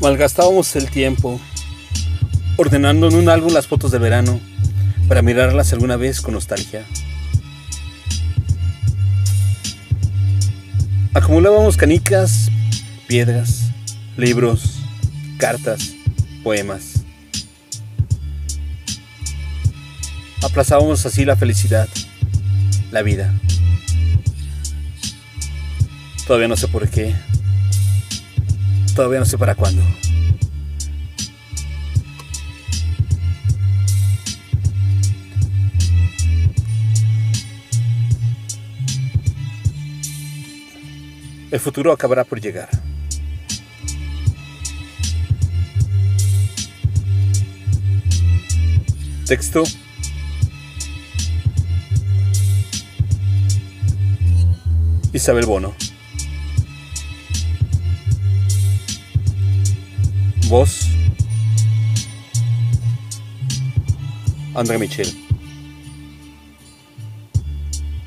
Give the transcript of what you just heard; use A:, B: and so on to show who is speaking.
A: Malgastábamos el tiempo ordenando en un álbum las fotos de verano para mirarlas alguna vez con nostalgia. Acumulábamos canicas, piedras, libros, cartas, poemas. Aplazábamos así la felicidad, la vida. Todavía no sé por qué. Todavía no sé para cuándo. El futuro acabará por llegar. Texto. Isabel Bono. Voz. André Michel.